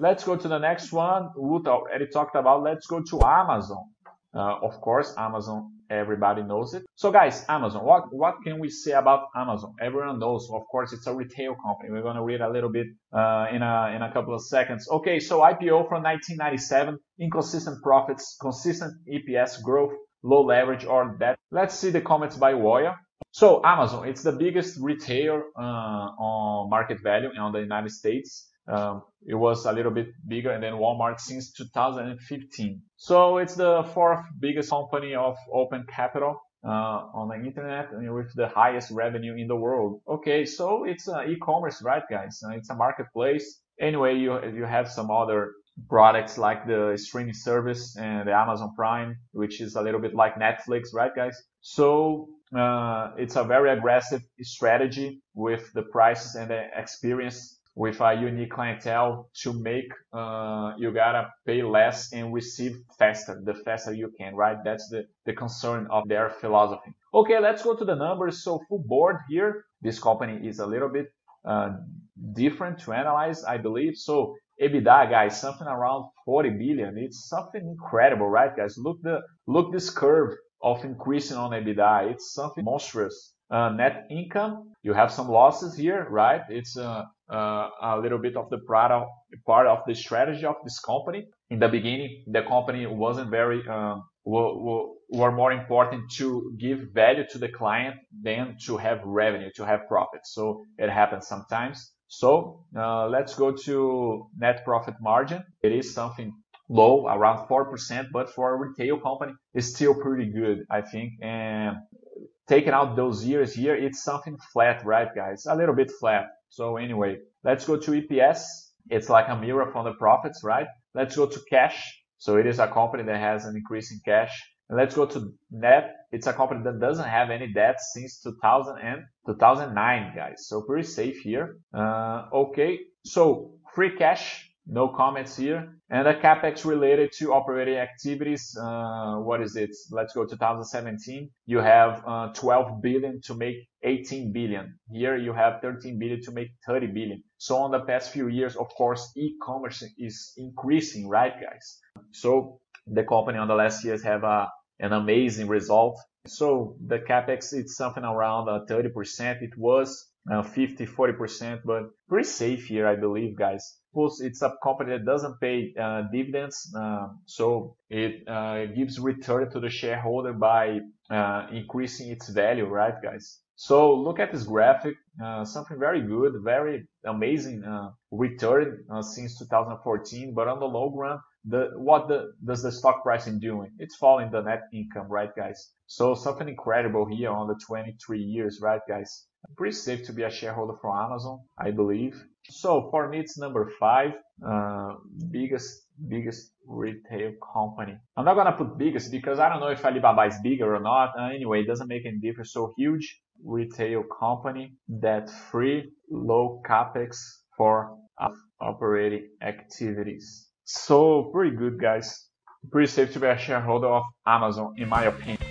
Let's go to the next one. Wood already talked about. Let's go to Amazon. Uh, of course, Amazon, everybody knows it. So guys, Amazon, what, what can we say about Amazon? Everyone knows, of course, it's a retail company. We're going to read a little bit uh, in, a, in a couple of seconds. Okay, so IPO from 1997, inconsistent profits, consistent EPS growth, low leverage or debt. Let's see the comments by Woya. So Amazon, it's the biggest retailer uh, on market value in the United States. Um, it was a little bit bigger than Walmart since 2015. So it's the fourth biggest company of open capital uh, on the internet and with the highest revenue in the world. Okay, so it's uh, e-commerce, right, guys? Uh, it's a marketplace. Anyway, you you have some other products like the streaming service and the Amazon Prime, which is a little bit like Netflix, right, guys? So uh, it's a very aggressive strategy with the prices and the experience with a unique clientele to make uh, you gotta pay less and receive faster the faster you can right that's the, the concern of their philosophy okay let's go to the numbers so full board here this company is a little bit uh, different to analyze i believe so EBITDA, guys, something around 40 billion. It's something incredible, right, guys? Look the look this curve of increasing on EBITDA. It's something monstrous. Uh, net income, you have some losses here, right? It's uh, uh, a little bit of the product, part of the strategy of this company. In the beginning, the company wasn't very, were, more important to give value to the client than to have revenue, to have profit. So it happens sometimes. So let's go to net profit margin. It is something low, around 4%, but for a retail company, it's still pretty good, I think. And taking out those years here, it's something flat, right, guys? A little bit flat. So anyway, let's go to EPS. It's like a mirror from the profits, right? Let's go to cash. So it is a company that has an increase in cash. And let's go to net. It's a company that doesn't have any debt since 2000 and 2009, guys. So pretty safe here. Uh, okay. So free cash no comments here. And the capex related to operating activities, uh, what is it? Let's go 2017. You have uh, 12 billion to make 18 billion. Here you have 13 billion to make 30 billion. So on the past few years, of course, e-commerce is increasing, right, guys? So the company on the last years have a, an amazing result. So the capex it's something around uh, 30%. It was uh, 50, 40%, but pretty safe here, I believe, guys. Plus, it's a company that doesn't pay uh, dividends, uh, so it uh, gives return to the shareholder by uh, increasing its value, right, guys? So look at this graphic, uh, something very good, very amazing return since 2014, but on the long run, the what the, does the stock price in doing? It's falling the net income, right, guys? So something incredible here on the 23 years, right, guys? Pretty safe to be a shareholder from Amazon, I believe. So for me, it's number five, uh, biggest biggest retail company. I'm not gonna put biggest because I don't know if Alibaba is bigger or not. Uh, anyway, it doesn't make any difference. So huge retail company, that free, low capex for operating activities. So pretty good, guys. Pretty safe to be a shareholder of Amazon, in my opinion.